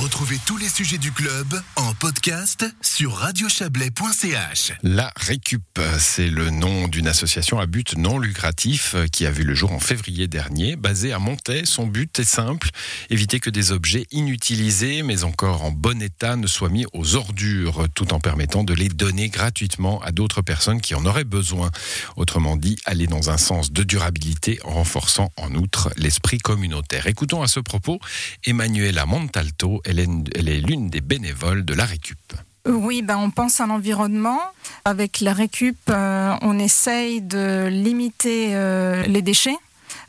Retrouvez tous les sujets du club en podcast sur radiochablais.ch. La Récup, c'est le nom d'une association à but non lucratif qui a vu le jour en février dernier. Basée à Montaix, son but est simple, éviter que des objets inutilisés mais encore en bon état ne soient mis aux ordures, tout en permettant de les donner gratuitement à d'autres personnes qui en auraient besoin. Autrement dit, aller dans un sens de durabilité en renforçant en outre l'esprit communautaire. Écoutons à ce propos Emmanuela Montalto, elle est l'une des bénévoles de la Récup. Oui, ben on pense à l'environnement. Avec la récup, euh, on essaye de limiter euh, les déchets.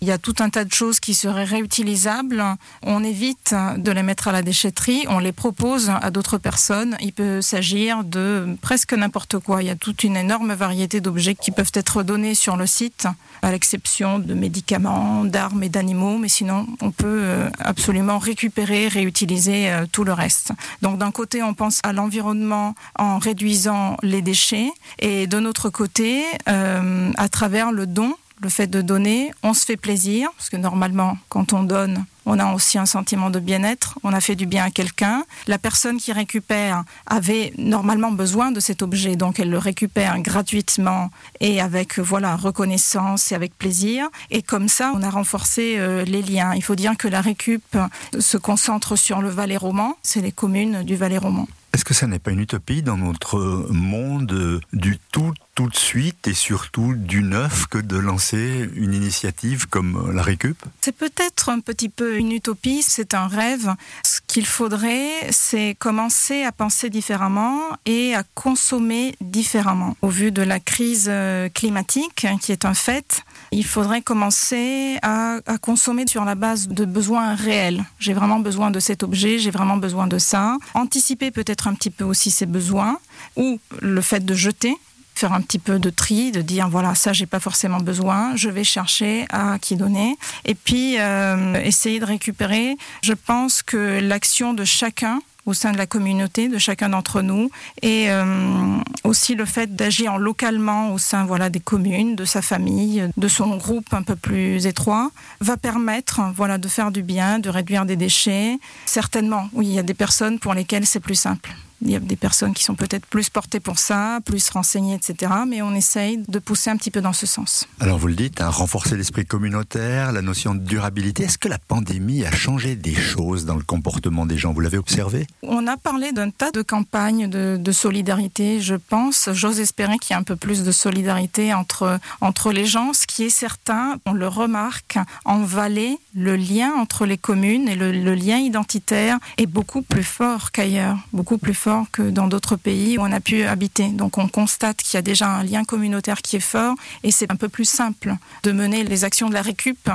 Il y a tout un tas de choses qui seraient réutilisables. On évite de les mettre à la déchetterie, on les propose à d'autres personnes. Il peut s'agir de presque n'importe quoi. Il y a toute une énorme variété d'objets qui peuvent être donnés sur le site, à l'exception de médicaments, d'armes et d'animaux, mais sinon on peut euh, absolument récupérer, réutiliser euh, tout le reste. Donc d'un côté, on pense à l'environnement en réduisant les déchets, et de notre côté, euh, à travers le don, le fait de donner, on se fait plaisir, parce que normalement, quand on donne, on a aussi un sentiment de bien-être, on a fait du bien à quelqu'un. La personne qui récupère avait normalement besoin de cet objet, donc elle le récupère gratuitement et avec voilà reconnaissance et avec plaisir. Et comme ça, on a renforcé euh, les liens. Il faut dire que la récup se concentre sur le Valais roman, c'est les communes du Valais roman. Est-ce que ça n'est pas une utopie dans notre monde du tout tout de suite et surtout du neuf que de lancer une initiative comme la Récup? C'est peut-être un petit peu une utopie, c'est un rêve. Ce qu'il faudrait, c'est commencer à penser différemment et à consommer différemment. Au vu de la crise euh, climatique, hein, qui est un fait, il faudrait commencer à, consommer sur la base de besoins réels. J'ai vraiment besoin de cet objet, j'ai vraiment besoin de ça. Anticiper peut-être un petit peu aussi ses besoins ou le fait de jeter faire un petit peu de tri, de dire voilà ça j'ai pas forcément besoin, je vais chercher à qui donner et puis euh, essayer de récupérer. Je pense que l'action de chacun au sein de la communauté, de chacun d'entre nous, et euh, aussi le fait d'agir localement au sein voilà des communes, de sa famille, de son groupe un peu plus étroit, va permettre voilà de faire du bien, de réduire des déchets. Certainement, oui, il y a des personnes pour lesquelles c'est plus simple. Il y a des personnes qui sont peut-être plus portées pour ça, plus renseignées, etc. Mais on essaye de pousser un petit peu dans ce sens. Alors vous le dites, hein, renforcer l'esprit communautaire, la notion de durabilité. Est-ce que la pandémie a changé des choses dans le comportement des gens? Vous l'avez observé? On a parlé d'un tas de campagnes de, de solidarité, je pense. J'ose espérer qu'il y a un peu plus de solidarité entre, entre les gens. Ce qui est certain, on le remarque, en Valais, le lien entre les communes et le, le lien identitaire est beaucoup plus fort qu'ailleurs, beaucoup plus fort que dans d'autres pays où on a pu habiter. Donc on constate qu'il y a déjà un lien communautaire qui est fort et c'est un peu plus simple de mener les actions de la récup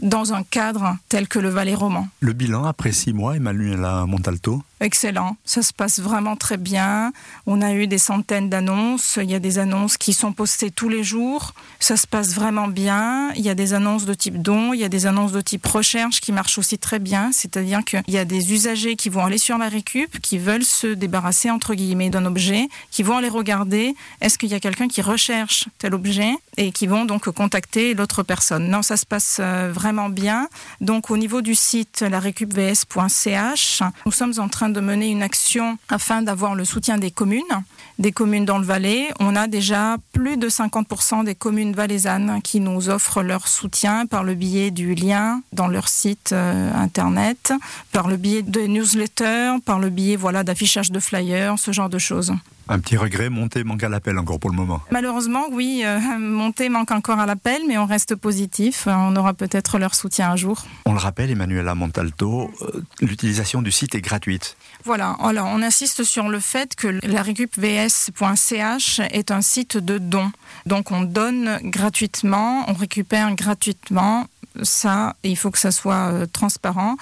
dans un cadre tel que le Valais roman. Le bilan après six mois, Emmanuela Montalto? Excellent, ça se passe vraiment très bien. On a eu des centaines d'annonces, il y a des annonces qui sont postées tous les jours. Ça se passe vraiment bien. Il y a des annonces de type don, il y a des annonces de type recherche qui marchent aussi très bien. C'est-à-dire qu'il y a des usagers qui vont aller sur la récup, qui veulent se débarrasser entre guillemets d'un objet, qui vont aller regarder est-ce qu'il y a quelqu'un qui recherche tel objet et qui vont donc contacter l'autre personne. Non, ça se passe euh, vraiment bien. Donc au niveau du site larecupvs.ch, nous sommes en train de mener une action afin d'avoir le soutien des communes, des communes dans le Valais. On a déjà plus de 50% des communes valaisannes qui nous offrent leur soutien par le biais du lien dans leur site euh, internet, par le biais de newsletters, par le biais voilà d'affichage de flyers, ce genre de choses. Un petit regret, Monté manque à l'appel encore pour le moment. Malheureusement, oui, euh, Monté manque encore à l'appel, mais on reste positif. On aura peut-être leur soutien un jour. On le rappelle, Emmanuela Montalto, euh, l'utilisation du site est gratuite. Voilà, alors on insiste sur le fait que la récupvs.ch est un site de dons. Donc on donne gratuitement, on récupère gratuitement ça, il faut que ça soit euh, transparent.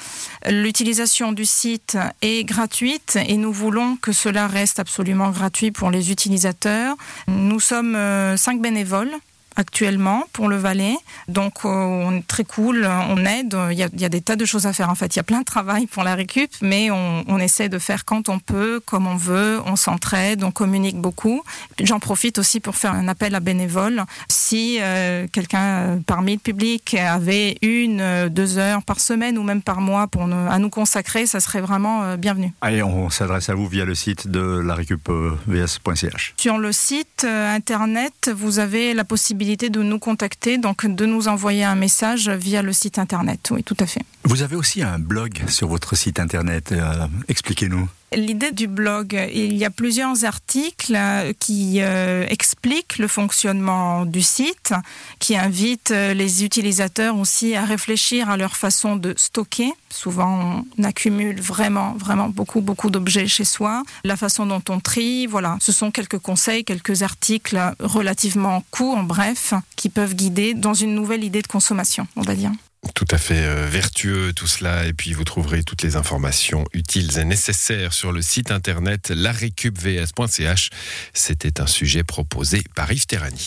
L'utilisation du site est gratuite et nous voulons que cela reste absolument gratuit pour les utilisateurs. Nous sommes euh, cinq bénévoles actuellement pour le Valais. Donc euh, on est très cool, on aide. Il y, a, il y, a, des tas de choses à faire en fait. Il y a plein de travail pour la récup, mais on, on essaie de faire quand on peut, comme on veut. On s'entraide, on communique beaucoup. J'en profite aussi pour faire un appel à bénévoles. Si euh, quelqu'un euh, parmi le public avait une, deux heures par semaine ou même par mois pour nous, à nous consacrer, ça serait vraiment euh, bienvenu. Allez, on s'adresse à vous via le site de la récup-vs.ch. Sur le site euh, internet, vous avez la possibilité de nous contacter, donc de nous envoyer un message via le site internet. Oui, tout à fait. Vous avez aussi un blog sur votre site internet. Euh, Expliquez-nous. L'idée du blog, il y a plusieurs articles euh, qui euh, expliquent le fonctionnement du site, qui invitent euh, les utilisateurs aussi à réfléchir à leur façon de stocker. Souvent, on accumule vraiment, vraiment beaucoup, beaucoup d'objets chez soi. La façon dont on trie, voilà. Ce sont quelques conseils, quelques articles relativement courts, en bref, qui peuvent guider dans une nouvelle idée de consommation, on va dire tout à fait euh, vertueux tout cela et puis vous trouverez toutes les informations utiles et nécessaires sur le site internet larecupvs.ch. C'était un sujet proposé par Yves Terrani.